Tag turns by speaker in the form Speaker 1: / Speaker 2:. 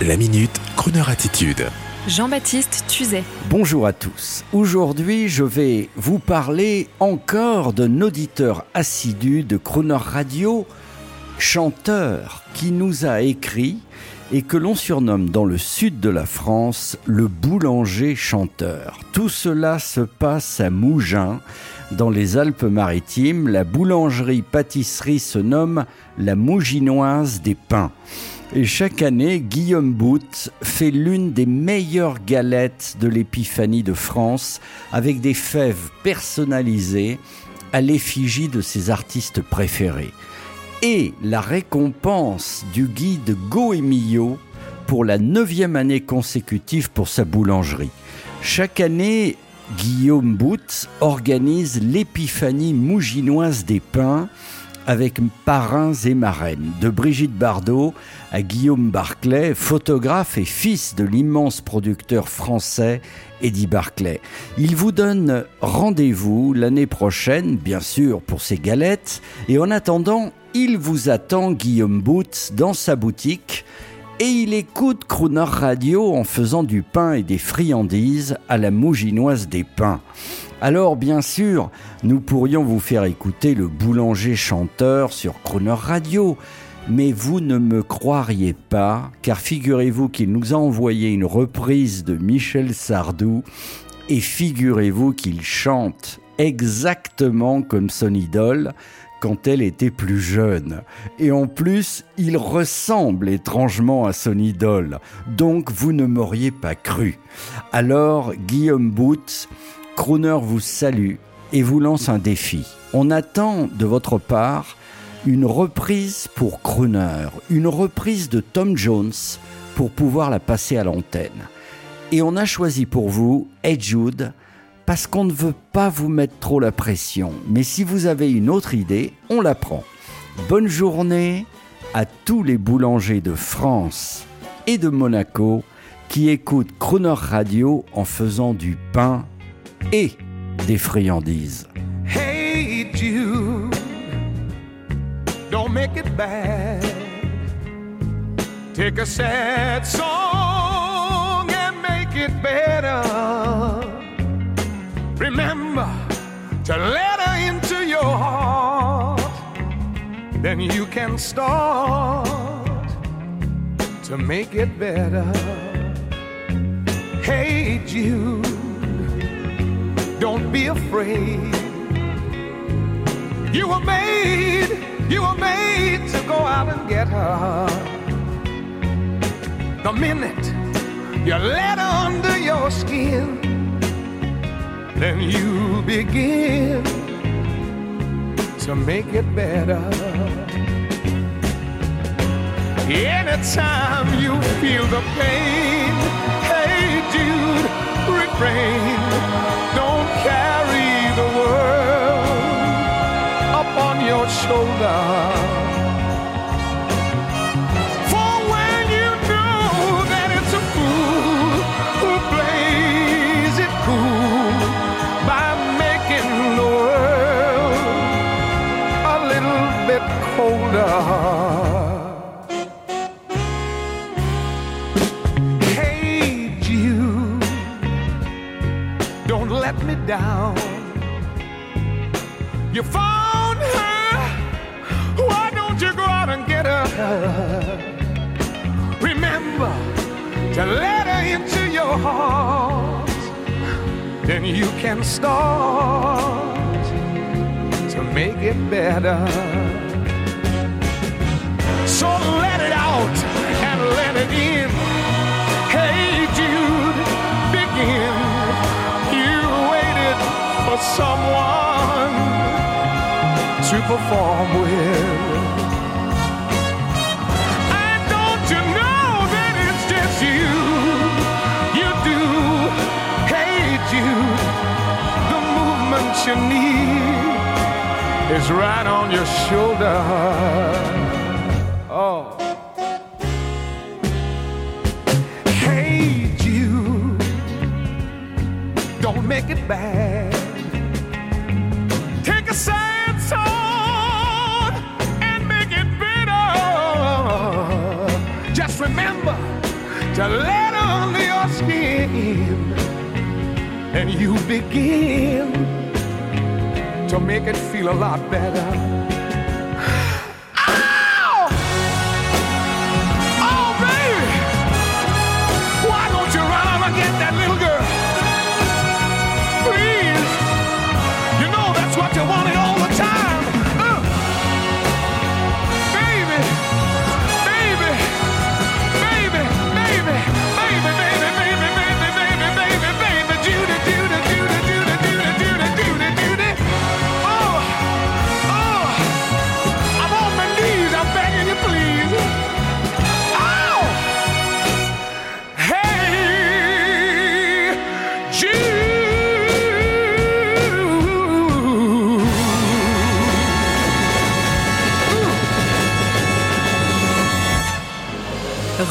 Speaker 1: La minute, Kroneur attitude.
Speaker 2: Jean-Baptiste Tuzet.
Speaker 3: Bonjour à tous. Aujourd'hui, je vais vous parler encore d'un auditeur assidu de Croner Radio, chanteur, qui nous a écrit et que l'on surnomme dans le sud de la France le boulanger chanteur. Tout cela se passe à Mougins, dans les Alpes-Maritimes. La boulangerie-pâtisserie se nomme la Mouginoise des Pins. Et chaque année, Guillaume Bout fait l'une des meilleures galettes de l'épiphanie de France avec des fèves personnalisées à l'effigie de ses artistes préférés. Et la récompense du guide Goemio pour la neuvième année consécutive pour sa boulangerie. Chaque année, Guillaume Bout organise l'épiphanie mouginoise des pains avec parrains et marraines, de Brigitte Bardot à Guillaume Barclay, photographe et fils de l'immense producteur français Eddie Barclay. Il vous donne rendez-vous l'année prochaine, bien sûr, pour ses galettes, et en attendant, il vous attend Guillaume Boots dans sa boutique et il écoute Crooner Radio en faisant du pain et des friandises à la mouginoise des pains. Alors bien sûr, nous pourrions vous faire écouter le boulanger chanteur sur Crooner Radio, mais vous ne me croiriez pas, car figurez-vous qu'il nous a envoyé une reprise de Michel Sardou, et figurez-vous qu'il chante exactement comme son idole, quand elle était plus jeune. Et en plus, il ressemble étrangement à son idole. Donc vous ne m'auriez pas cru. Alors, Guillaume Boots, Crooner vous salue et vous lance un défi. On attend de votre part une reprise pour Crooner, une reprise de Tom Jones pour pouvoir la passer à l'antenne. Et on a choisi pour vous Ed Jude parce qu'on ne veut pas vous mettre trop la pression. Mais si vous avez une autre idée, on la prend. Bonne journée à tous les boulangers de France et de Monaco qui écoutent Croner Radio en faisant du pain et des friandises.
Speaker 4: Hey Jude, don't make it bad. Take a sad song and make it better. Remember to let her into your heart. Then you can start to make it better. Hey Jude, don't be afraid. You were made, you were made to go out and get her. The minute you let her under your skin then you begin to make it better. Anytime you feel the pain, hey Jude, refrain. Don't carry the world up on your shoulder. Hold on, hey Jude, don't let me down. You found her, why don't you go out and get her? Remember to let her into your heart, then you can start to make it better. Let it in. Hey Jude, begin. You waited for someone to perform with. And don't you know that it's just you? You do. Hey Jude, the movement you need is right on your shoulder. made you. Don't make it bad. Take a sad song and make it bitter. Just remember to let under your skin, and you begin to make it feel a lot better.